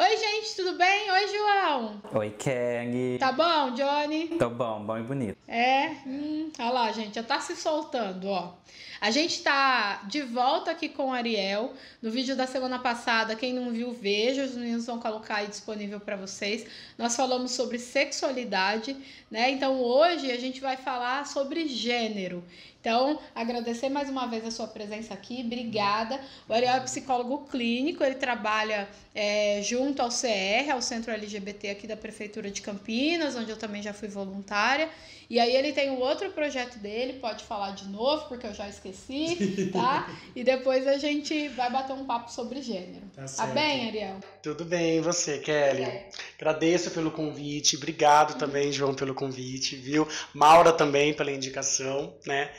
Oi, gente, tudo bem? Oi, João. Oi, Kang. Tá bom, Johnny? Tô bom, bom e bonito. É, hum, olha lá, gente, já tá se soltando, ó. A gente tá de volta aqui com o Ariel. No vídeo da semana passada, quem não viu, veja, os meninos vão colocar aí disponível para vocês. Nós falamos sobre sexualidade, né? Então hoje a gente vai falar sobre gênero. Então, agradecer mais uma vez a sua presença aqui, obrigada. O Ariel é psicólogo clínico, ele trabalha é, junto ao CR, ao Centro LGBT aqui da Prefeitura de Campinas, onde eu também já fui voluntária. E aí ele tem um outro projeto dele, pode falar de novo, porque eu já esqueci, tá? e depois a gente vai bater um papo sobre gênero. Tá, tá bem, Ariel? Tudo bem, e você, Kelly? É. Agradeço pelo convite, obrigado também, João, pelo convite, viu? Maura também pela indicação, né?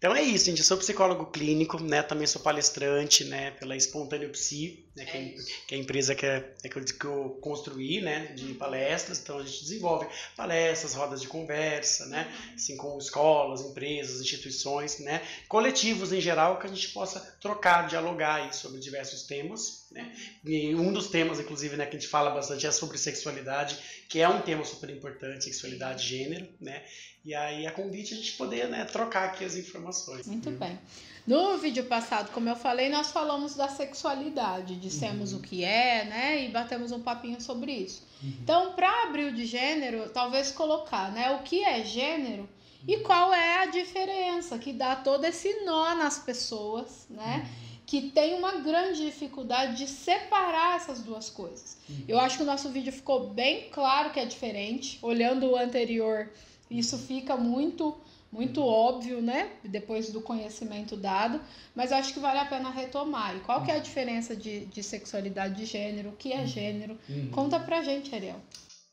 Então é isso, gente. Eu sou psicólogo clínico, né? Também sou palestrante, né? Pela Espontâneo Psi, né? Que, é, que é a empresa que, é, é que, eu, que eu construí, né? De palestras. Então a gente desenvolve palestras, rodas de conversa, né? Assim, com escolas, empresas, instituições, né? Coletivos em geral, que a gente possa trocar, dialogar sobre diversos temas, né? E um dos temas, inclusive, né? Que a gente fala bastante é sobre sexualidade, que é um tema super importante, sexualidade e gênero, né? E aí a convite a gente poder né, trocar aqui as informações. Muito bem. No vídeo passado, como eu falei, nós falamos da sexualidade, dissemos uhum. o que é, né? E batemos um papinho sobre isso. Uhum. Então, para abrir o de gênero, talvez colocar, né? O que é gênero e uhum. qual é a diferença que dá todo esse nó nas pessoas, né? Uhum. Que tem uma grande dificuldade de separar essas duas coisas. Uhum. Eu acho que o nosso vídeo ficou bem claro que é diferente. Olhando o anterior, isso fica muito muito óbvio, né? Depois do conhecimento dado, mas acho que vale a pena retomar. E qual que é a diferença de, de sexualidade de gênero? O que é gênero? Uhum. Conta pra gente, Ariel.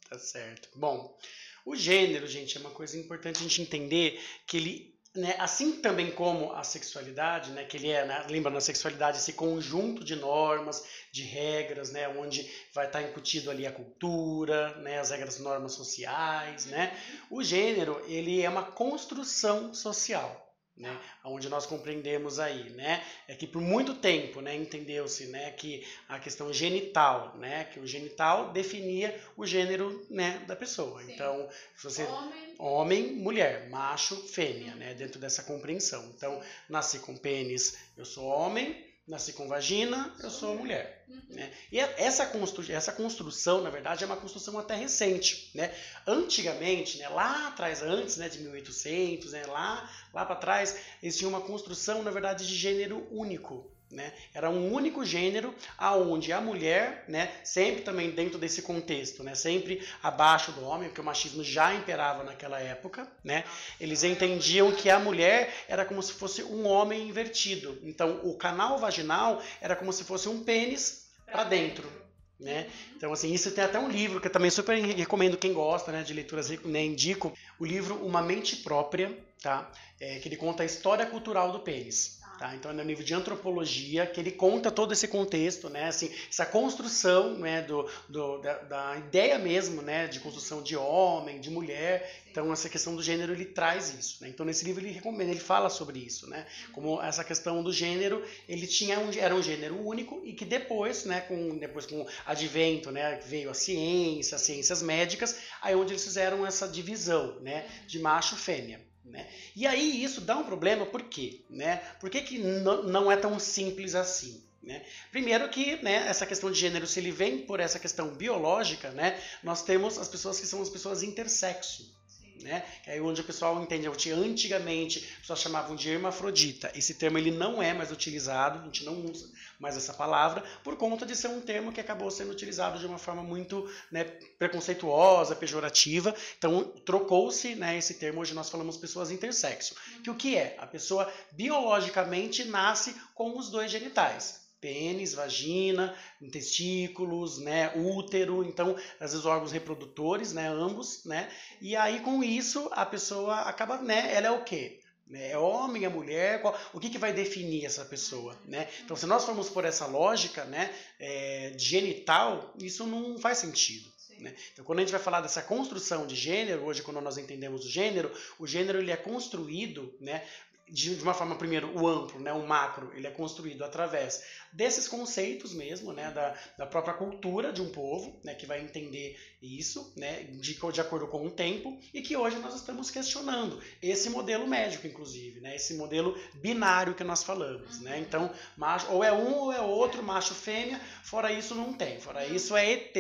Tá certo. Bom, o gênero, gente, é uma coisa importante a gente entender que ele né, assim também como a sexualidade, né, que ele é, né, lembra na sexualidade esse conjunto de normas, de regras, né, onde vai estar incutido ali a cultura, né, as regras, normas sociais, né. O gênero ele é uma construção social né, onde nós compreendemos aí, né, é que por muito tempo, né, entendeu-se, né, que a questão genital, né, que o genital definia o gênero, né, da pessoa. Sim. Então, se você homem. homem, mulher, macho, fêmea, né, dentro dessa compreensão. Então, nasci com pênis, eu sou homem, nasci com vagina, eu sou mulher. Né? E essa, constru essa construção, na verdade, é uma construção até recente. Né? Antigamente, né, lá atrás, antes né, de 1800, né, lá, lá para trás, existia uma construção, na verdade, de gênero único. Né? Era um único gênero aonde a mulher, né, sempre também dentro desse contexto, né, sempre abaixo do homem, porque o machismo já imperava naquela época, né? Eles entendiam que a mulher era como se fosse um homem invertido. Então, o canal vaginal era como se fosse um pênis para dentro, né? Então, assim, isso tem até um livro que eu também super recomendo quem gosta né, de leituras, né, indico o livro Uma Mente Própria, tá? É, que ele conta a história cultural do pênis. Tá? Então é no nível de antropologia que ele conta todo esse contexto, né? assim, essa construção né? do, do da, da, ideia mesmo né? de construção de homem, de mulher. Então essa questão do gênero ele traz isso. Né? Então nesse livro ele recomenda, ele fala sobre isso, né? como essa questão do gênero ele tinha um, era um gênero único e que depois, né? com depois com advento, né? veio a ciência, as ciências médicas, aí onde eles fizeram essa divisão, né? de macho e fêmea. Né? E aí isso dá um problema, por quê? Né? Por que, que não é tão simples assim? Né? Primeiro que né, essa questão de gênero, se ele vem por essa questão biológica, né, nós temos as pessoas que são as pessoas intersexo né? É onde o pessoal entende, antigamente as pessoas chamavam de hermafrodita. Esse termo ele não é mais utilizado, a gente não usa mais essa palavra, por conta de ser um termo que acabou sendo utilizado de uma forma muito né, preconceituosa, pejorativa. Então trocou-se né, esse termo, hoje nós falamos pessoas intersexo. Que o que é? A pessoa biologicamente nasce com os dois genitais pênis, vagina, testículos, né, útero, então às vezes órgãos reprodutores, né, ambos, né, e aí com isso a pessoa acaba, né, ela é o quê? Né, é homem, é mulher, qual, o que, que vai definir essa pessoa, né? Então, se nós formos por essa lógica, né, é, genital, isso não faz sentido. Né? Então, quando a gente vai falar dessa construção de gênero, hoje, quando nós entendemos o gênero, o gênero ele é construído né, de, uma forma, primeiro, o amplo, né, o macro, ele é construído através desses conceitos mesmo, né, da, da própria cultura de um povo, né, que vai entender isso, né, de, de acordo com o tempo, e que hoje nós estamos questionando esse modelo médico, inclusive, né, esse modelo binário que nós falamos, né, então, macho, ou é um ou é outro, macho, fêmea, fora isso não tem, fora isso é ET,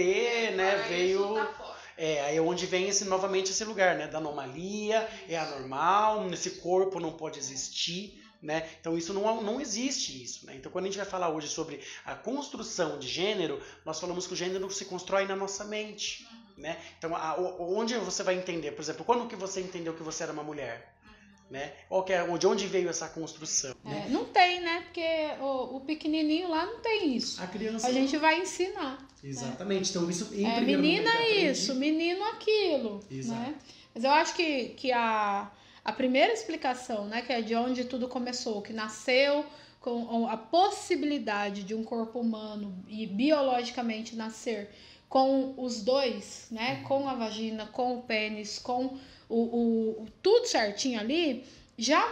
né, veio... Tá é, aí é onde vem esse, novamente esse lugar, né? Da anomalia, é anormal, esse corpo não pode existir. Né? Então isso não, não existe isso. Né? Então quando a gente vai falar hoje sobre a construção de gênero, nós falamos que o gênero se constrói na nossa mente. Né? Então a, onde você vai entender, por exemplo, quando que você entendeu que você era uma mulher? Né? Qual que é, de onde veio essa construção? É, né? Não tem, né? Porque o, o, pequenininho lá não tem isso. A criança. A gente vai ensinar. Né? Exatamente. Né? Então isso. Em é, menina isso, menino aquilo. Exato. Né? Mas eu acho que, que a, a primeira explicação, né, que é de onde tudo começou, que nasceu com a possibilidade de um corpo humano e biologicamente nascer com os dois, né, uhum. com a vagina, com o pênis, com o, o, tudo certinho ali, já,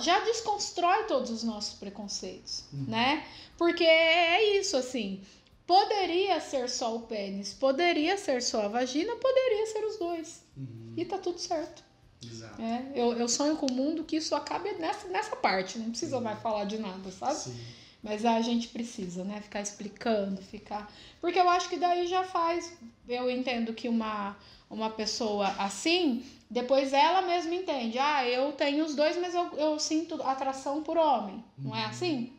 já desconstrói todos os nossos preconceitos, uhum. né? Porque é isso, assim, poderia ser só o pênis, poderia ser só a vagina, poderia ser os dois. Uhum. E tá tudo certo. Exato. É, eu, eu sonho com o mundo que isso acabe nessa, nessa parte, não precisa mais falar de nada, sabe? Sim. Mas a gente precisa, né? Ficar explicando, ficar. Porque eu acho que daí já faz. Eu entendo que uma, uma pessoa assim, depois ela mesma entende. Ah, eu tenho os dois, mas eu, eu sinto atração por homem. Não é uhum. assim?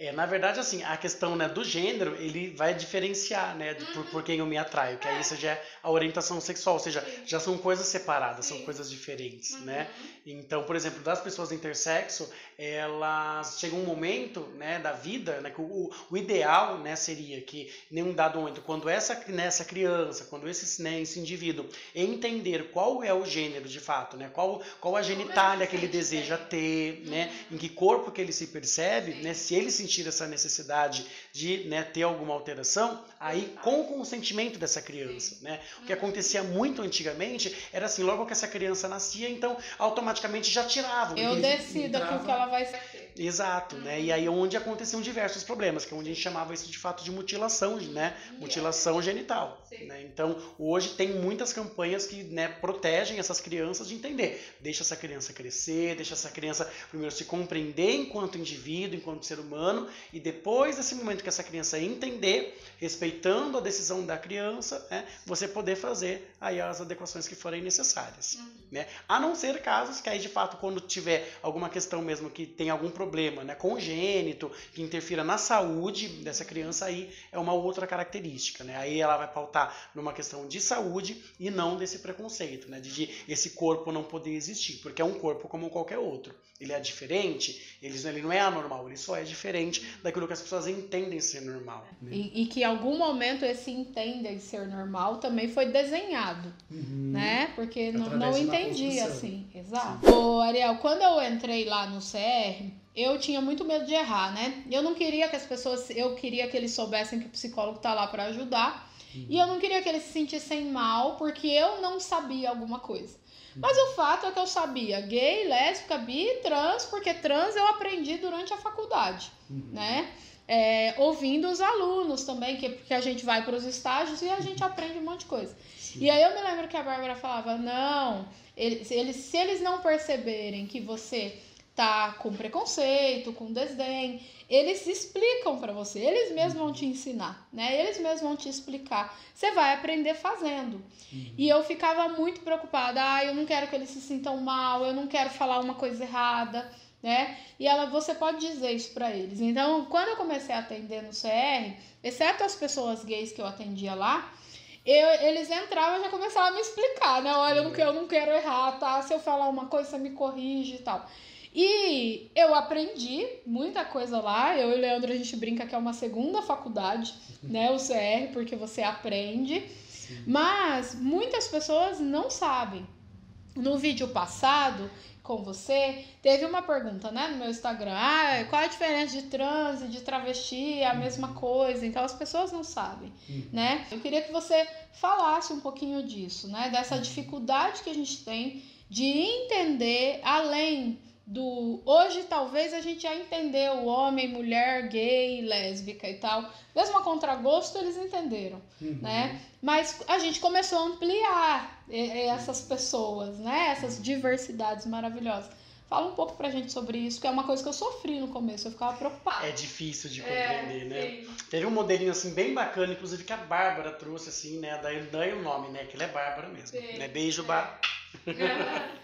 É, na verdade, assim, a questão né, do gênero, ele vai diferenciar, né, de, por, por, quem eu me atraio, que aí isso já é a orientação sexual, ou seja, já são coisas separadas, são coisas diferentes, uhum. né? Então, por exemplo, das pessoas intersexo, elas chegam um momento, né, da vida, né, que o, o ideal, né, seria que em um dado momento, quando essa, né, essa criança, quando esse, né, esse indivíduo entender qual é o gênero de fato, né, qual, qual a genitália que ele deseja ter, né, em que corpo que ele se percebe, né, se ele se sentir essa necessidade de né, ter alguma alteração, aí com o consentimento dessa criança. Né? O que acontecia muito antigamente era assim, logo que essa criança nascia, então automaticamente já tiravam. Eu decido aquilo que ela vai ser. Exato, né? E aí é onde aconteciam diversos problemas, que é onde a gente chamava isso de fato de mutilação, né? Mutilação genital. Né? Então, hoje tem muitas campanhas que né, protegem essas crianças de entender. Deixa essa criança crescer, deixa essa criança primeiro se compreender enquanto indivíduo, enquanto ser humano, e depois desse momento que essa criança entender, respeitando a decisão da criança, né, você poder fazer aí as adequações que forem necessárias. Uhum. Né? A não ser casos que aí de fato, quando tiver alguma questão mesmo que tem algum problema né, congênito, que interfira na saúde dessa criança, aí é uma outra característica. Né? Aí ela vai pautar numa questão de saúde e não desse preconceito, né, de, de esse corpo não poder existir, porque é um corpo como qualquer outro. Ele é diferente, ele, ele não é anormal, ele só é diferente daquilo que as pessoas entendem ser normal. E, e que em algum momento esse entendem ser normal também foi desenhado, uhum. né? Porque não, não entendia assim. Exato. Ô, Ariel, quando eu entrei lá no CR, eu tinha muito medo de errar, né? Eu não queria que as pessoas, eu queria que eles soubessem que o psicólogo tá lá para ajudar. Uhum. E eu não queria que eles se sentissem mal porque eu não sabia alguma coisa. Uhum. Mas o fato é que eu sabia gay, lésbica, bi, trans, porque trans eu aprendi durante a faculdade, uhum. né? É, ouvindo os alunos também, que, porque a gente vai para os estágios e a gente aprende um monte de coisa. Sim. E aí eu me lembro que a Bárbara falava: não, eles, eles, se eles não perceberem que você tá com preconceito, com desdém, eles explicam para você, eles mesmos vão te ensinar, né? Eles mesmos vão te explicar. Você vai aprender fazendo. Uhum. E eu ficava muito preocupada, ah, eu não quero que eles se sintam mal, eu não quero falar uma coisa errada, né? E ela, você pode dizer isso para eles. Então, quando eu comecei a atender no CR, exceto as pessoas gays que eu atendia lá, eu, eles entravam e já começavam a me explicar, né? Olha, eu não, eu não quero errar, tá? Se eu falar uma coisa, você me corrige e tal. E eu aprendi muita coisa lá. Eu e o Leandro, a gente brinca que é uma segunda faculdade, né? O CR, porque você aprende. Sim. Mas muitas pessoas não sabem. No vídeo passado com você, teve uma pergunta, né, no meu Instagram. Ah, qual a diferença de trans e de travesti? É a mesma uhum. coisa. Então as pessoas não sabem, uhum. né? Eu queria que você falasse um pouquinho disso, né? Dessa dificuldade que a gente tem de entender além do hoje talvez a gente já entendeu homem, mulher, gay, lésbica e tal. Mesmo a contragosto eles entenderam, Uhum. né? Mas a gente começou a ampliar essas pessoas, né? Essas diversidades maravilhosas. Fala um pouco pra gente sobre isso, que é uma coisa que eu sofri no começo, eu ficava preocupada. É difícil de compreender, né? sim. Teve um modelinho assim bem bacana, inclusive que a Bárbara trouxe assim, né? Daí daí o nome, né? Que ela é Bárbara mesmo. Sim. Né? Beijo, Bárbara.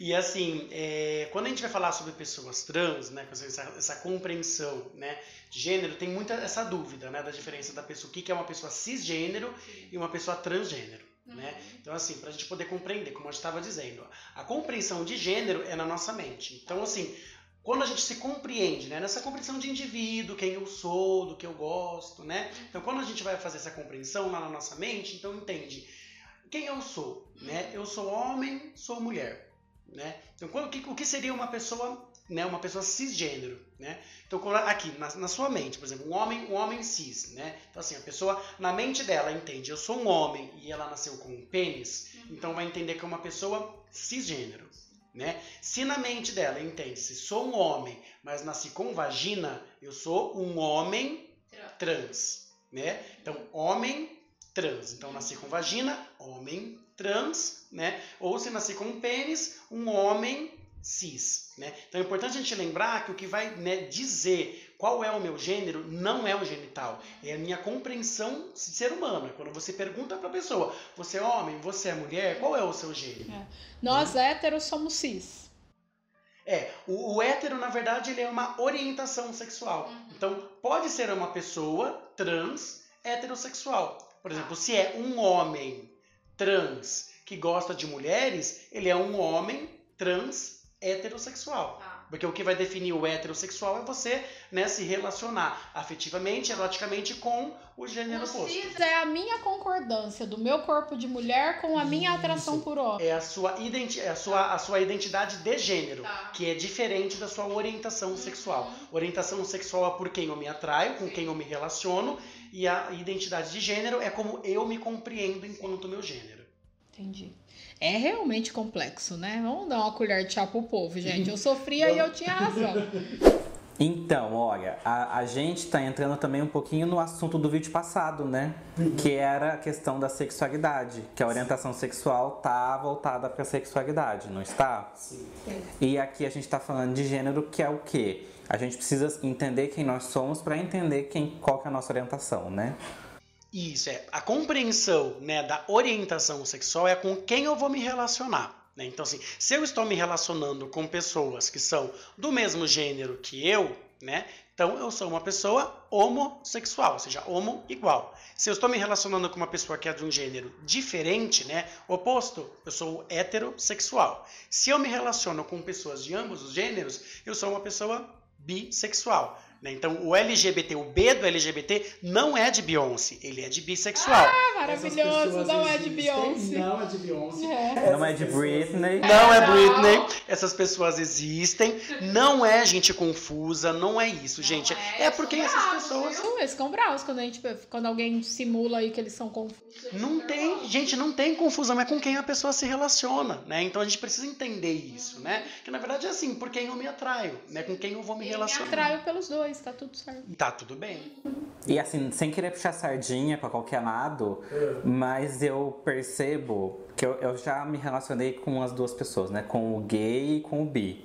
E assim, é, quando a gente vai falar sobre pessoas trans, né, essa, essa compreensão né, de gênero, tem muita essa dúvida né, da diferença da pessoa, o que é uma pessoa cisgênero e uma pessoa transgênero. Né? Então, assim, para a gente poder compreender, como eu estava dizendo, a compreensão de gênero é na nossa mente. Então, assim, quando a gente se compreende, né, nessa compreensão de indivíduo, quem eu sou, do que eu gosto, né? Então, quando a gente vai fazer essa compreensão lá na nossa mente, então entende quem eu sou, né? Eu sou homem, sou mulher, né? Então, o que, o que seria uma pessoa, né? Uma pessoa cisgênero, né? Então, aqui na, na sua mente, por exemplo, um homem, um homem cis, né? Então, assim, a pessoa na mente dela entende, eu sou um homem e ela nasceu com um pênis, então vai entender que é uma pessoa cisgênero, né? Se na mente dela entende, se sou um homem, mas nasci com vagina, eu sou um homem trans, né? Então, homem trans. Então, nasci com vagina, homem trans, né? Ou se nasci com um pênis, um homem cis, né? Então, é importante a gente lembrar que o que vai né, dizer qual é o meu gênero não é o genital, é a minha compreensão de ser humano. É quando você pergunta para a pessoa, você é homem, você é mulher, qual é o seu gênero? Nós héteros somos cis. É, o, o hétero, na verdade, ele é uma orientação sexual. Então, pode ser uma pessoa trans heterossexual. Por exemplo, se é um homem trans que gosta de mulheres, ele é um homem trans heterossexual. Porque o que vai definir o heterossexual é você né, se relacionar afetivamente, eroticamente com o gênero O oposto. cis é a minha concordância do meu corpo de mulher com a minha atração por homem. É a sua, identi é a sua, a sua identidade de gênero, Tá. que é diferente da sua orientação sexual. Orientação sexual é por quem eu me atraio, com quem eu me relaciono, e a identidade de gênero é como eu me compreendo enquanto meu gênero. Entendi. É realmente complexo, né? Vamos dar uma colher de chá pro povo, gente. Eu sofria e eu tinha razão. Então, olha, a, a gente tá entrando também um pouquinho no assunto do vídeo passado, né? Que era a questão da sexualidade, que a orientação sexual tá voltada pra sexualidade, não está? Sim. E aqui a gente tá falando de gênero, que é o quê? A gente precisa entender quem nós somos pra entender quem, qual que é a nossa orientação, né? Isso, é. A compreensão né, da orientação sexual é com quem eu vou me relacionar. né? Então, assim, se eu estou me relacionando com pessoas que são do mesmo gênero que eu, né? Então eu sou uma pessoa homossexual, ou seja, homo igual. Se eu estou me relacionando com uma pessoa que é de um gênero diferente, né, oposto, eu sou heterossexual. Se eu me relaciono com pessoas de ambos os gêneros, eu sou uma pessoa bissexual. Né? Então o LGBT, o B do LGBT não é de Beyoncé, ele é de bissexual. Ah, maravilhoso, não é de Beyoncé. Não é de Beyoncé. É. Não é de Britney. Não é Não. Britney, essas pessoas existem, não é gente confusa, não é isso, gente. É, porque são essas pessoas viu? Eles ficam bravos quando, a gente, quando alguém simula aí que eles são confusos. não tem, gente, não tem confusão, é com quem a pessoa se relaciona, né? Então a gente precisa entender isso, né? Que na verdade é assim, por quem eu me atraio, né? Com quem eu vou me Eu me relacionar. atraio pelos dois, tá tudo certo. Tá tudo bem. E assim, sem querer puxar sardinha pra qualquer lado, mas eu percebo que eu, eu já me relacionei com as duas pessoas, né? Com o gay e com o bi.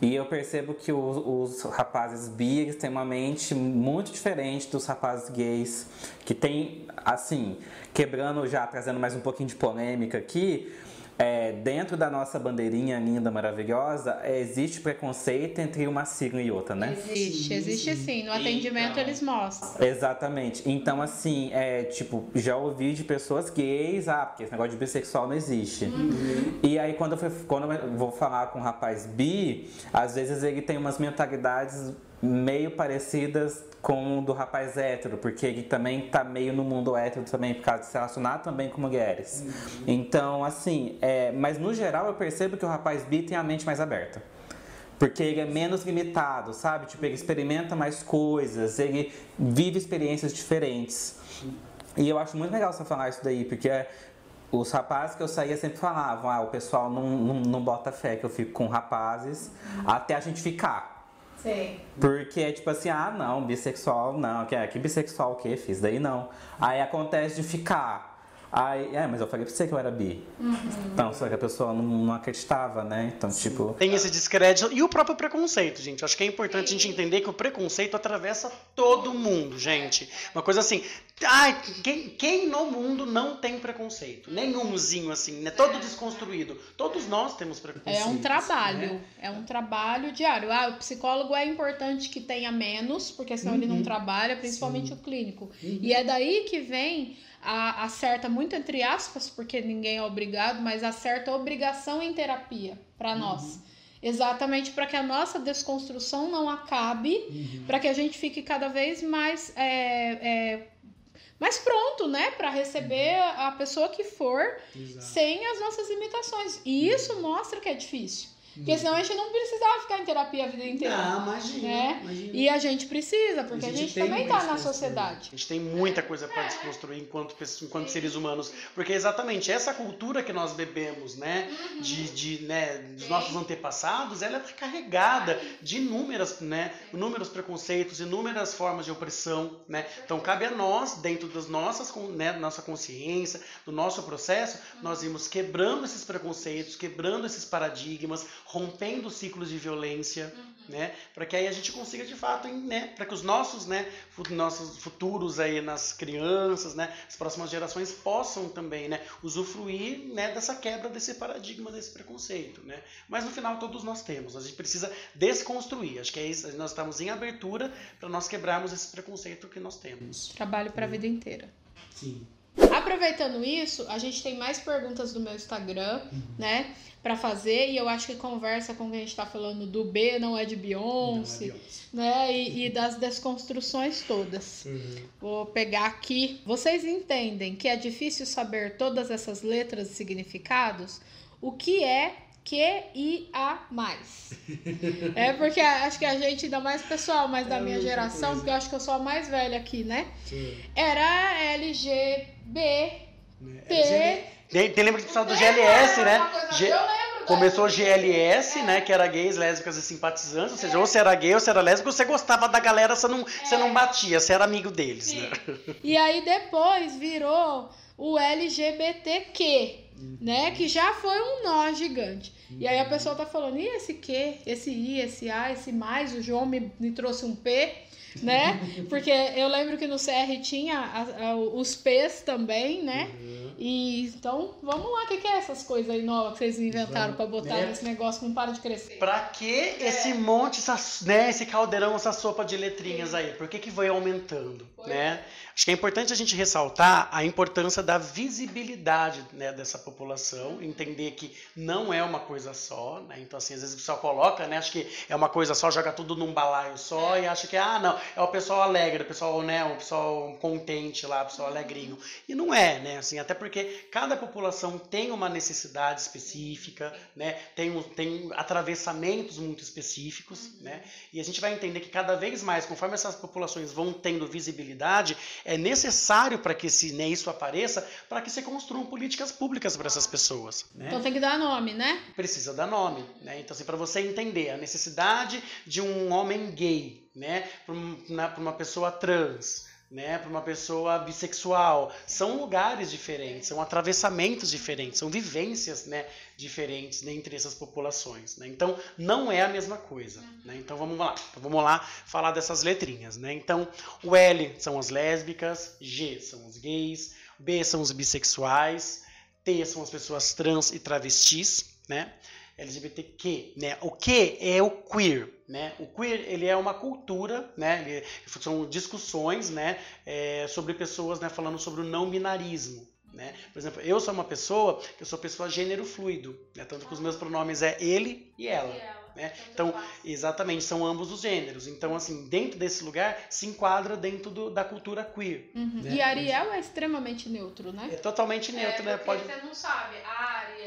E eu percebo que os, os rapazes bi, eles têm uma mente muito diferente dos rapazes gays, que tem, assim, quebrando já, trazendo mais um pouquinho de polêmica aqui, é, dentro da nossa bandeirinha linda, maravilhosa, é, existe preconceito entre uma sigla e outra, né? Existe, existe sim. No atendimento Então. eles mostram. Exatamente. Então, assim, é tipo, já ouvi de pessoas gays, ah, porque esse negócio de bissexual não existe. E aí, quando eu, fui- quando eu vou falar com um rapaz bi, às vezes ele tem umas mentalidades meio parecidas com o do rapaz hétero, porque ele também tá meio no mundo hétero também, por causa de se relacionar também com mulheres. Então, assim, é, mas no geral eu percebo que o rapaz bi tem a mente mais aberta. Porque ele é menos limitado, sabe? Tipo, ele experimenta mais coisas, ele vive experiências diferentes. E eu acho muito legal você falar isso daí, porque é, os rapazes que eu saía sempre falavam, ah, o pessoal não, não, não bota fé que eu fico com rapazes até a gente ficar. Sim. Porque é tipo assim, ah não, bissexual não, que, é, que bissexual o que? Fiz daí não. Aí acontece de ficar. Aí, é, mas eu falei pra você que eu era bi. Uhum. Então, só que a pessoa não, não acreditava, né? Então, Sim. tipo. Tem esse descrédito. E o próprio preconceito, gente. acho que é importante a gente entender que o preconceito atravessa todo mundo, gente. Uma coisa assim. Ai, quem, quem no mundo não tem preconceito? Nenhumzinho assim, né? Todo desconstruído. Todos nós temos preconceito. É um trabalho. Né? É um trabalho diário. Ah, o psicólogo é importante que tenha menos, porque senão uhum. ele não uhum. trabalha, principalmente Sim. o clínico. Uhum. E é daí que vem a, a muito entre aspas, porque ninguém é obrigado, mas a certa obrigação em terapia para uhum. nós. Exatamente para que a nossa desconstrução não acabe, uhum. para que a gente fique cada vez mais, é, é, mais pronto, né, para receber uhum. a pessoa que for Exato. sem as nossas limitações. E isso mostra que é difícil. Porque senão a gente não precisava ficar em terapia a vida inteira. Ah, imagina, né? imagina. E a gente precisa, porque a gente, a gente também está na sociedade. A gente tem muita coisa para desconstruir enquanto, enquanto seres humanos. Porque exatamente essa cultura que nós bebemos, né? Uhum. De, de, né, dos nossos antepassados, ela é carregada de inúmeras, né, inúmeros preconceitos, inúmeras formas de opressão, né? Então cabe a nós, dentro das nossas, né, nossa consciência, do nosso processo, nós irmos quebrando esses preconceitos, quebrando esses paradigmas, rompendo ciclos de violência, uhum. né? Para que aí a gente consiga de fato, né? Para que os nossos, né? Nossos futuros aí nas crianças, né? As próximas gerações possam também, né? Usufruir, né? Dessa quebra desse paradigma, desse preconceito, né? Mas no final todos nós temos. A gente precisa desconstruir. Acho que é isso. Nós estamos em abertura para nós quebrarmos esse preconceito que nós temos. Trabalho para a vida inteira. Sim. Aproveitando isso, a gente tem mais perguntas do meu Instagram, uhum. né? para fazer, e eu acho que conversa com quem a gente está falando do B, não é de Beyoncé, é Beyoncé. né? E, e, das desconstruções todas. Uhum. Vou pegar aqui. Vocês entendem que é difícil saber todas essas letras e significados? O que é QIA+. é porque acho que a gente, ainda mais pessoal, mais da é minha geração, porque eu acho que eu sou a mais velha aqui, né? Sim. Era LGBT. É, tem, tem lembra que precisava do GLS, né? G... Começou GLS, né? Que era gays, lésbicas e simpatizantes. Ou seja, ou você era gay ou você era lésbico, você gostava da galera, você não, você não batia, você era amigo deles, né? E aí depois virou o LGBTQ, né? Que já foi um nó gigante. E aí a pessoa tá falando, e esse Q, esse I, esse A, esse mais, o João me, me trouxe um P né? Porque eu lembro que no CR tinha a, a, os P's também, né? Uhum. E então, vamos lá, o que, que, é essas coisas aí novas que vocês inventaram para botar né? nesse negócio que não para de crescer? Pra que é. esse monte, essa, né, esse caldeirão, essa sopa de letrinhas aí? Por que, que foi aumentando, foi. né? Acho que é importante a gente ressaltar a importância da visibilidade né, dessa população, entender que não é uma coisa só, né? Então, assim, às vezes o pessoal coloca, né? Acho que é uma coisa só, joga tudo num balaio só é. e acha que, ah, não, é o pessoal alegre, o pessoal, né, o pessoal contente lá, o pessoal alegrinho. E não é, né? Assim, até porque cada população tem uma necessidade específica, né? Tem, tem atravessamentos muito específicos, né? E a gente vai entender que cada vez mais, conforme essas populações vão tendo visibilidade, é necessário para que esse, né, isso apareça, para que se construam políticas públicas para essas pessoas. Né? Então tem que dar nome, né? Precisa dar nome. Né? Então, assim, para você entender a necessidade de um homem gay, né, para uma pessoa trans, né, para uma pessoa bissexual. São lugares diferentes, são atravessamentos diferentes, são vivências né, diferentes né, entre essas populações. Né? Então, não é a mesma coisa. Né? Então, vamos lá. Então, vamos lá falar dessas letrinhas. Né? Então, o L são as lésbicas, G são os gays, B são os bissexuais, T são as pessoas trans e travestis, né? LGBTQ, né? O que é o queer, né? O queer ele é uma cultura, né? Ele, são discussões, né? É, sobre pessoas, né? Falando sobre o não binarismo, né? Por exemplo, eu sou uma pessoa que eu sou pessoa gênero fluido, né? tanto que os meus pronomes é ele e ela. E ela. Né? Então, exatamente, são ambos os gêneros. Então, assim, dentro desse lugar, se enquadra dentro do, da cultura queer. Uhum. Né? E Ariel é extremamente neutro, né? É totalmente neutro, é, né? Pode... você não sabe, a Ariel...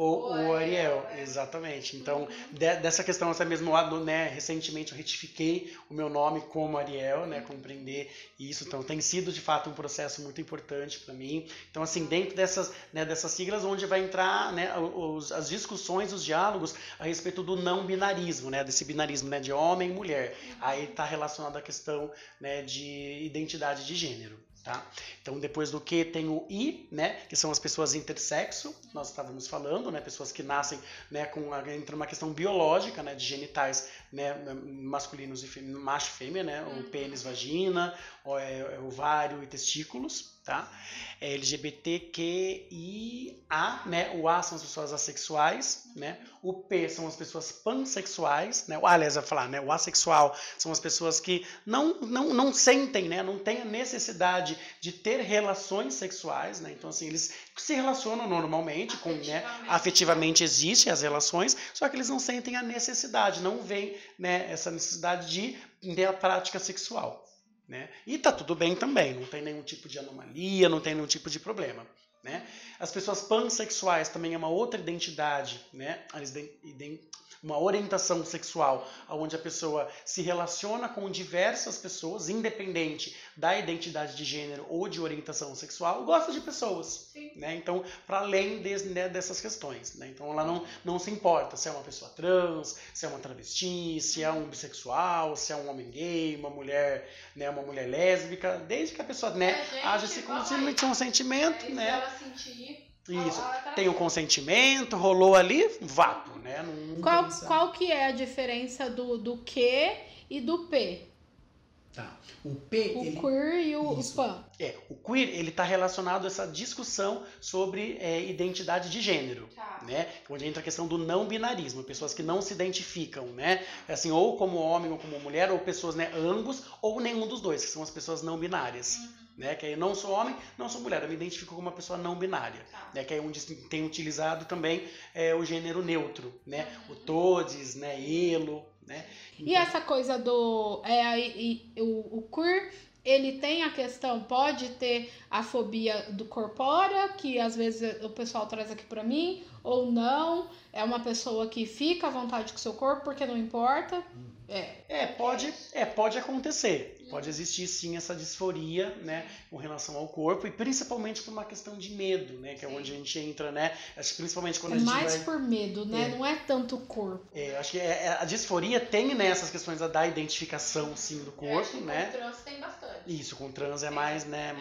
ou o Ariel, exatamente. Então, de, dessa questão até mesmo né, recentemente eu retifiquei o meu nome como Ariel, né, compreender isso. Então, tem sido de fato um processo muito importante para mim. Então, assim, dentro dessas, né, dessas siglas, onde vai entrar, né, os, as discussões, os diálogos a respeito do não binarismo, né, desse binarismo, né, de homem e mulher. Aí está relacionado à questão, né, de identidade de gênero. Tá? Então, depois do que tem o I, né, que são as pessoas intersexo, nós estávamos falando, né, pessoas que nascem né, com entra uma questão biológica, né, de genitais né, masculinos e macho e fêmea, né, o pênis, vagina, o, é, é, ovário e testículos, tá? É LGBTQIA, né, o A são as pessoas assexuais, né, o P são as pessoas pansexuais, né, o aliás, vai falar, né, o assexual são as pessoas que não, não, não sentem, né, não têm a necessidade de ter relações sexuais, né, então assim, eles se relacionam normalmente com, né, afetivamente existem as relações, só que eles não sentem a necessidade, não veem, né, essa necessidade de ter a prática sexual. Né? E tá tudo bem também, não tem nenhum tipo de anomalia, não tem nenhum tipo de problema. Né? As pessoas pansexuais também é uma outra identidade, né? Uma orientação sexual, onde a pessoa se relaciona com diversas pessoas, independente da identidade de gênero ou de orientação sexual, gosta de pessoas. Né? Então, para além de, né, dessas questões. Né? Então, ela não, não se importa se é uma pessoa trans, se é uma travesti, se é um bissexual, se é um homem gay, uma mulher, né, uma mulher lésbica, desde que a pessoa né, é, haja esse consentimento. É, né? Sentir isso. Tem o consentimento, rolou ali, vapo, né? Não, qual, qual que é a diferença do, do Q e do P? Tá. O P. O ele... queer e o, Isso. pan. É, o queer ele está relacionado a essa discussão sobre é, identidade de gênero, tá. né? Onde entra a questão do não binarismo, pessoas que não se identificam, né? Assim, ou como homem ou como mulher, ou pessoas, né, ambos, ou nenhum dos dois, que são as pessoas não binárias. Uhum. Né, que aí eu não sou homem, não sou mulher, eu me identifico como uma pessoa não binária. Tá. Né, que é onde tem utilizado também é, o gênero neutro, né? Uhum. O todes, né, elo, né? E essa coisa do. É, o, o queer, ele tem a questão, pode ter a fobia do corpórea, que às vezes o pessoal traz aqui para mim, ou não. É uma pessoa que fica à vontade com seu corpo porque não importa. Hum. É. é, pode, é, pode acontecer. Pode existir sim essa disforia, né, com relação ao corpo e principalmente por uma questão de medo, né, que é onde a gente entra, né, acho que principalmente quando é a gente mais vai... por medo, né, é. não é tanto o corpo. É, acho que é, é a disforia tem, né, essas questões da identificação, sim, do corpo, é, né. Com trans tem bastante. Isso, com trans é mais, né,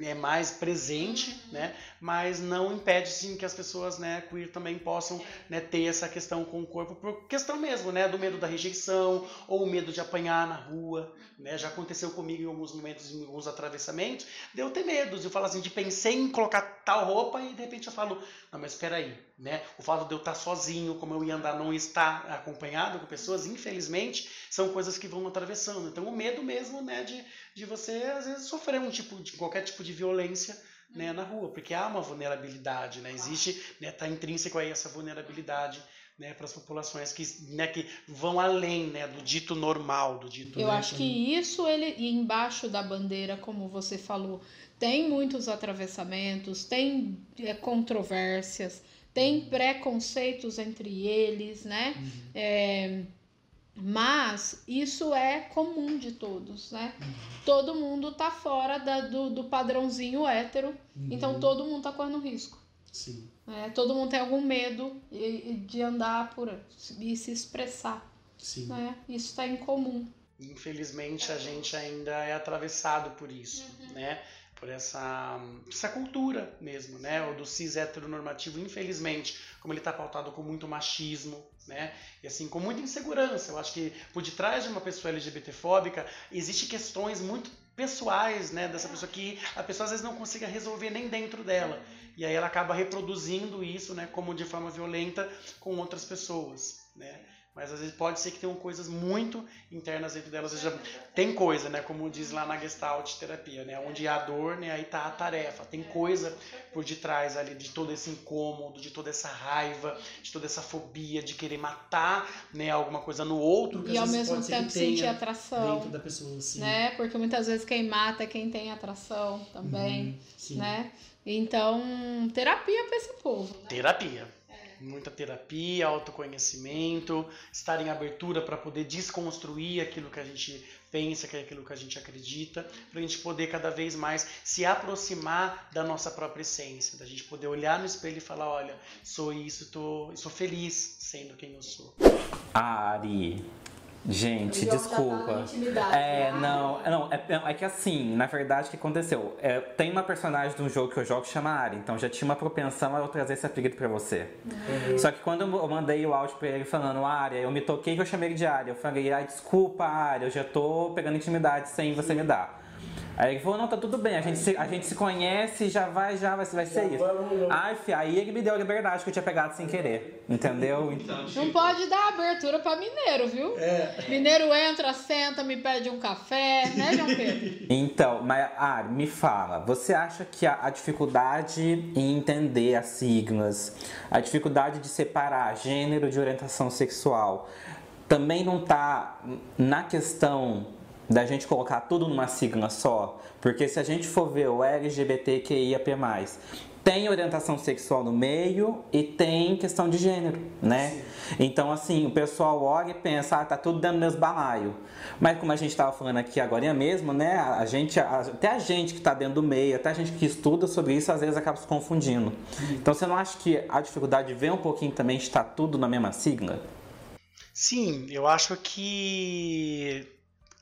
é, é mais presente, uhum. né, mas não impede, sim, que as pessoas, né, queer também possam, né, ter essa questão com o corpo por questão mesmo, né, do medo da rejeição ou medo de apanhar na rua, né, já aconteceu comigo em alguns momentos, em alguns atravessamentos, de eu ter medo, de eu falar assim, de pensei em colocar tal roupa e de repente eu falo, não, mas espera aí, né? O fato de eu estar sozinho, como eu ia andar, não estar acompanhado com pessoas, infelizmente, são coisas que vão atravessando. Então o medo mesmo, né, de, de você às vezes sofrer um tipo de qualquer tipo de violência né, na rua, porque há uma vulnerabilidade, né? Existe, né, tá intrínseco aí essa vulnerabilidade né, para as populações que, né, que vão além né, do dito normal, do dito. Eu né, acho que isso ele embaixo da bandeira, como você falou, tem muitos atravessamentos, tem é, controvérsias, tem uhum. preconceitos entre eles, né? Uhum. É, mas isso é comum de todos, né? Uhum. Todo mundo tá fora da, do, do padrãozinho hétero, então uhum. todo mundo tá correndo risco. Sim. É, todo mundo tem algum medo de andar por e se expressar. Sim. Né? Isso está em comum. Infelizmente a gente ainda é atravessado por isso, uhum. né? Por essa, essa cultura mesmo, né? O do cis heteronormativo, infelizmente, como ele está pautado com muito machismo, né? E assim, com muita insegurança. Eu acho que por detrás de uma pessoa LGBTfóbica existe questões muito pessoais, né? Dessa pessoa que a pessoa às vezes não consiga resolver nem dentro dela. E aí ela acaba reproduzindo isso, né, como de forma violenta com outras pessoas, né? Mas às vezes pode ser que tenham coisas muito internas dentro delas. Seja, tem coisa, né? Como diz lá na Gestalt terapia, né? Onde há dor, né? Aí tá a tarefa. Tem coisa por detrás ali de todo esse incômodo, de toda essa raiva, de toda essa fobia de querer matar, né? Alguma coisa no outro. E ao mesmo tempo sentir atração. Dentro da pessoa, sim. Né? Porque muitas vezes quem mata é quem tem atração também, uhum, né? Então, terapia para esse povo. Né? Terapia. Muita terapia, autoconhecimento, estar em abertura para poder desconstruir aquilo que a gente pensa, que é aquilo que a gente acredita, para a gente poder cada vez mais se aproximar da nossa própria essência, da gente poder olhar no espelho e falar, olha, sou isso, tô, sou feliz sendo quem eu sou. Ari, Gente, já desculpa. tá é, não, não é, é que assim, na verdade, o que aconteceu? É, tem uma personagem de um jogo que eu jogo que chama Ari, então já tinha uma propensão a eu trazer esse apelido pra você. Só que quando eu mandei o áudio pra ele falando Ari, eu me toquei que eu chamei ele de Ari. Eu falei, ai, desculpa, Ari, eu já tô pegando intimidade sem você me dar. Aí ele falou, não, tá tudo bem, a gente se, a gente se conhece, já vai, já vai, vai ser isso. Ai, fi, aí ele me deu a liberdade que eu tinha pegado sem querer, entendeu? Então, Não pode dar abertura pra mineiro, viu? Mineiro entra, senta, me pede um café, né, João Pedro? Então, mas Ari, me fala, você acha que a, a dificuldade em entender as siglas, a dificuldade de separar gênero de orientação sexual, também não tá na questão da gente colocar tudo numa sigla só? Porque se a gente for ver o LGBTQIAP+, tem orientação sexual no meio e tem questão de gênero, né? Então, assim, o pessoal olha e pensa, ah, tá tudo dando meus balaio. Mas como a gente estava falando aqui agora mesmo, né? A gente, a- até a gente que está dentro do meio, até a gente que estuda sobre isso, às vezes acaba se confundindo. Então, você não acha que a dificuldade vem um pouquinho também de estar tudo na mesma sigla? Sim, eu acho que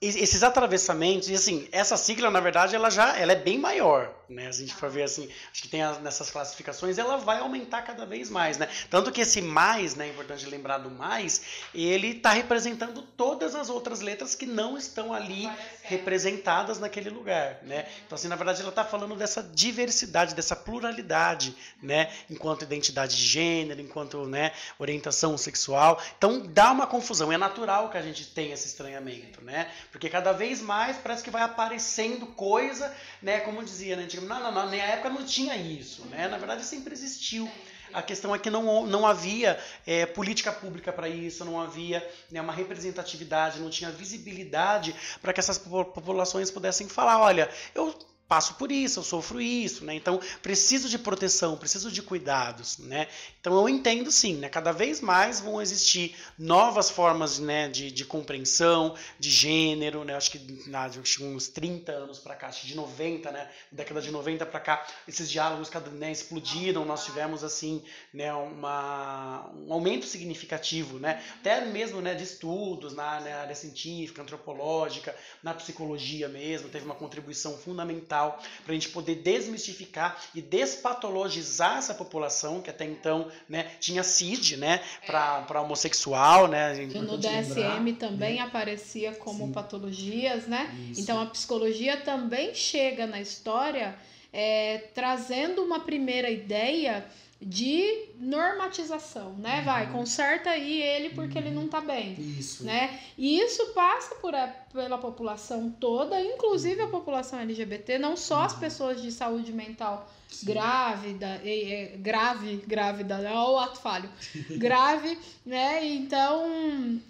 esses atravessamentos, e assim, essa sigla, na verdade, ela já ela é bem maior, né? A gente for ver assim, acho que tem as- nessas classificações, ela vai aumentar cada vez mais, né? Tanto que esse mais, né, é importante lembrar do mais, ele está representando todas as outras letras que não estão ali representadas naquele lugar, né? Então, assim, na verdade, ela está falando dessa diversidade, dessa pluralidade, né? Enquanto identidade de gênero, enquanto, né, orientação sexual. Então, dá uma confusão. É natural que a gente tenha esse estranhamento, né? Porque cada vez mais parece que vai aparecendo coisa, né? Como dizia, né? Antigamente, Não, não, não, na minha época não tinha isso, né? Na verdade, sempre existiu. A questão é que não, não havia é, política pública para isso, não havia né, uma representatividade, não tinha visibilidade para que essas popu- populações pudessem falar: olha, eu passo por isso, eu sofro isso, né? Então preciso de proteção, preciso de cuidados, né? Então eu entendo sim, né? Cada vez mais vão existir novas formas, né, de, de compreensão, de gênero, né? Acho que na, uns 30 anos para cá, acho que de 90, né? Década de 90 para cá, esses diálogos cada, né, explodiram, nós tivemos assim, né, uma, um aumento significativo, né? Até mesmo, né, de estudos na, na área científica, antropológica, na psicologia mesmo, teve uma contribuição fundamental para a gente poder desmistificar e despatologizar essa população que até então né, tinha CID né, para homossexual. Né, Que no Importante lembrar, DSM também né? aparecia como Sim. patologias, né? Isso. Então a psicologia também chega na história é, trazendo uma primeira ideia de normatização, né? Vai, Uhum. conserta aí ele porque ele não tá bem. Isso. Né? E isso passa por a- pela população toda, inclusive a população LGBT, não só as pessoas de saúde mental Sim. grávida, e- e- grave, grávida, olha o ato falho, grave, né? Então,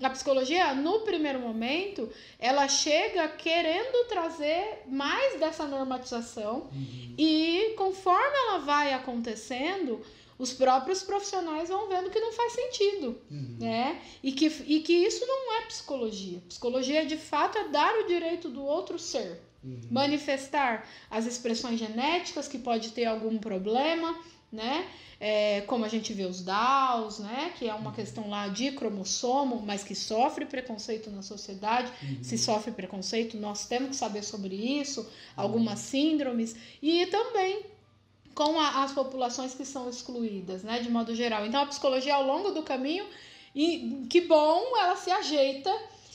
a psicologia, no primeiro momento, ela chega querendo trazer mais dessa normatização Uhum. e conforme ela vai acontecendo, os próprios profissionais vão vendo que não faz sentido Uhum. né? E que, e que isso não é psicologia. Psicologia, de fato, é dar o direito do outro ser. Uhum. Manifestar as expressões genéticas que pode ter algum problema, né? É, como a gente vê os DAOs, né? Que é uma questão lá de cromossomo, mas que sofre preconceito na sociedade. Uhum. Se sofre preconceito, nós temos que saber sobre isso, algumas síndromes. E também com a- as populações que são excluídas, né, de modo geral. Então a psicologia ao longo do caminho e que bom, ela se ajeita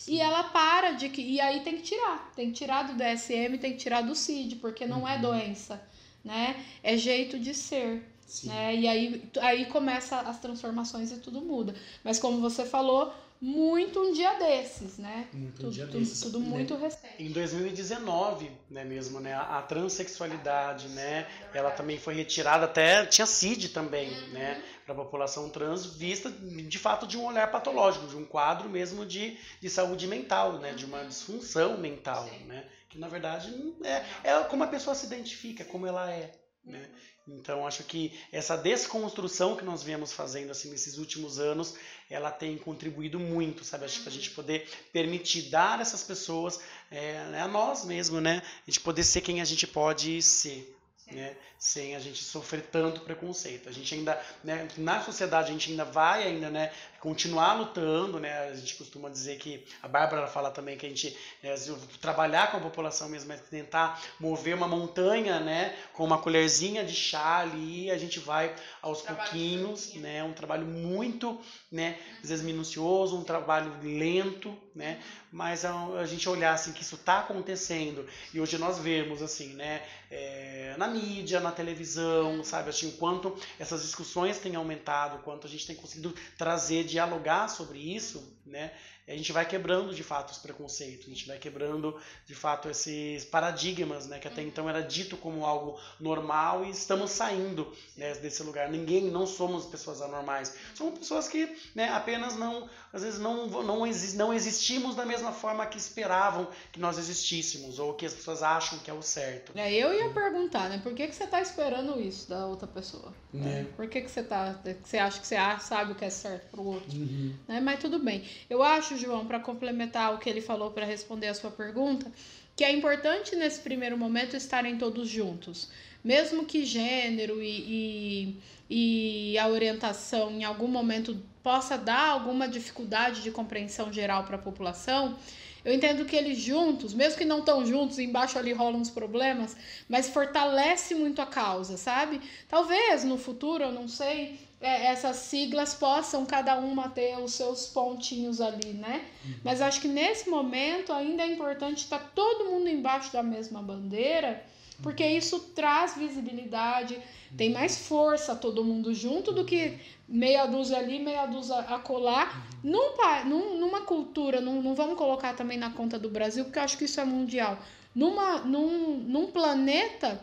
e ela para de que e aí tem que tirar, tem que tirar do DSM, tem que tirar do CID, porque não é Uhum. doença, né? É jeito de ser, Sim. né? E aí aí começa as transformações e tudo muda. Mas como você falou, muito um dia desses, né? Muito Tudo, dia tudo- desses, tudo né? muito recente. Em 2019, né, mesmo, né, a, a transexualidade, né, ela também foi retirada até tinha CID também, né, para a população trans vista de fato de um olhar patológico, de um quadro mesmo de, de saúde mental, né, de uma disfunção mental, né, que na verdade é, é como a pessoa se identifica, como ela é, né. Então, acho que essa desconstrução que nós viemos fazendo assim nesses últimos anos, ela tem contribuído muito, sabe? Acho que a gente poder permitir dar essas pessoas, é, a nós mesmos, né? A gente poder ser quem a gente pode ser né, sem a gente sofrer tanto preconceito. A gente ainda, né, na sociedade a gente ainda vai ainda, né, continuar lutando, né? A gente costuma dizer que a Bárbara fala também que a gente é, trabalhar com a população mesmo é tentar mover uma montanha, né, com uma colherzinha de chá ali, a gente vai aos trabalho pouquinhos, né, um trabalho muito, né, às vezes minucioso, um trabalho lento, né, mas a, a gente olhar assim que isso está acontecendo e hoje nós vemos assim, né, é, na mídia, na televisão, sabe, assim, o quanto essas discussões têm aumentado, quanto a gente tem conseguido trazer dialogar sobre isso, né, a gente vai quebrando de fato os preconceitos, a gente vai quebrando de fato esses paradigmas, né, que até então era dito como algo normal e estamos saindo né, desse lugar. Ninguém, não somos pessoas anormais, somos pessoas que né, apenas não, às vezes não, não, não existimos da mesma forma que esperavam que nós existíssemos ou que as pessoas acham que é o certo. É, eu ia perguntar, né, por que, que você está esperando isso da outra pessoa? É. Por que, que você tá, que você acha que você sabe o que é certo para o outro? Uhum. Né, mas tudo bem. Eu acho João, para complementar o que ele falou para responder a sua pergunta, que é importante nesse primeiro momento estarem todos juntos. Mesmo que gênero e, e, e a orientação em algum momento possa dar alguma dificuldade de compreensão geral para a população, eu entendo que eles juntos, mesmo que não estão juntos, embaixo ali rolam uns problemas, mas fortalece muito a causa, sabe? Talvez no futuro, eu não sei, é, essas siglas possam cada uma ter os seus pontinhos ali, né? Uhum. Mas acho que nesse momento ainda é importante estar todo mundo embaixo da mesma bandeira, porque isso traz visibilidade, tem mais força todo mundo junto do que meia dúzia ali, meia dúzia a colar. Uhum. Num, num, numa cultura, num, não vamos colocar também na conta do Brasil, porque eu acho que isso é mundial. Numa, num, num planeta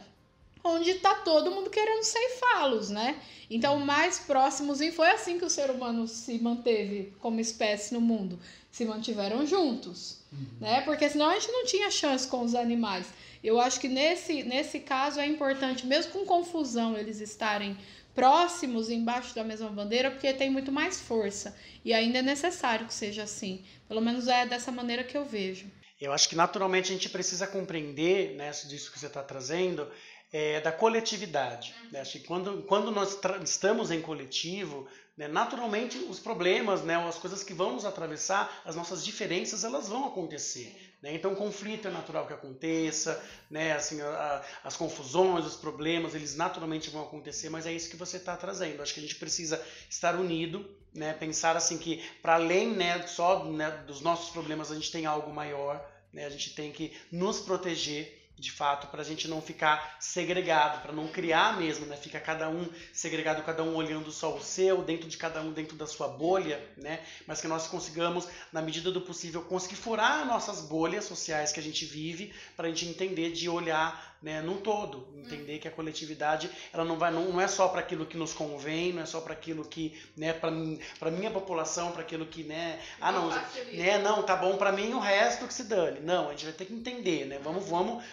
onde está todo mundo querendo ceifá-los, né? Então, mais próximos, e foi assim que o ser humano se manteve como espécie no mundo, se mantiveram juntos, uhum. né? Porque senão a gente não tinha chance com os animais. Eu acho que nesse, nesse caso é importante, mesmo com confusão, eles estarem próximos embaixo da mesma bandeira, porque tem muito mais força. E ainda é necessário que seja assim. Pelo menos é dessa maneira que eu vejo. Eu acho que naturalmente a gente precisa compreender, né, disso que você está trazendo, é, da coletividade. Né? Acho que quando, quando nós estamos em coletivo, né, naturalmente os problemas, né, as coisas que vão nos atravessar, as nossas diferenças, elas vão acontecer. Né? Então, o conflito é natural que aconteça, né, assim, a, as confusões, os problemas, eles naturalmente vão acontecer, mas é isso que você está trazendo. Acho que a gente precisa estar unido, né, pensar assim que, para além né, só né, dos nossos problemas, a gente tem algo maior, né, a gente tem que nos proteger de fato, para a gente não ficar segregado, para não criar mesmo, né? Fica cada um segregado, cada um olhando só o seu, dentro de cada um, dentro da sua bolha, né? Mas que nós consigamos, na medida do possível, conseguir furar nossas bolhas sociais que a gente vive, para a gente entender de olhar né, num todo, entender que a coletividade ela não vai não, não é só para aquilo que nos convém, não é só para aquilo que, né, para minha população, para aquilo que, né, ah não, né, não, tá bom para mim o resto que se dane. Não, a gente vai ter que entender, né? Vamos, vamos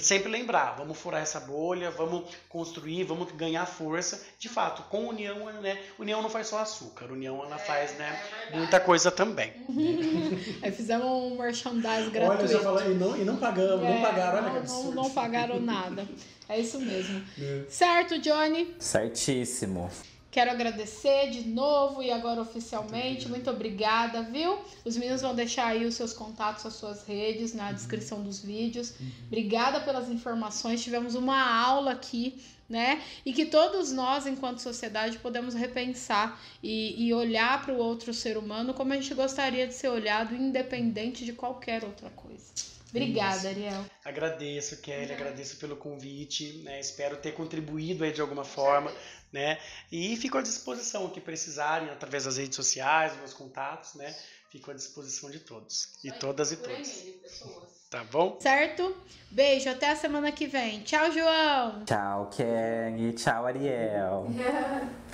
sempre lembrar, vamos furar essa bolha, vamos construir, vamos ganhar força. De fato, com união, né, união não faz só açúcar, união ela é, faz, né, é muita coisa também. Aí fizemos um merchandise gratuito. Olha, já falei, e não, e não pagamos, é, não pagaram, olha não, que absurdo. Não, não pagaram nada. É isso mesmo. É. Certo, Johnny? Certíssimo. Quero agradecer de novo e agora oficialmente. Muito obrigada, viu? Os meninos vão deixar aí os seus contatos, as suas redes na descrição dos vídeos. Obrigada pelas informações. Tivemos uma aula aqui, né? E que todos nós, enquanto sociedade, podemos repensar e, e olhar para o outro ser humano como a gente gostaria de ser olhado, independente de qualquer outra coisa. Obrigada. Ariel. Agradeço, Kelly, agradeço pelo convite, né? Espero ter contribuído aí de alguma forma, né? E fico à disposição, o que precisarem, através das redes sociais, meus contatos, né? Fico à disposição de todos. E todas e todos. Tá bom? Certo? Beijo, até a semana que vem. Tchau, João. Tchau, Kelly. Tchau, Ariel.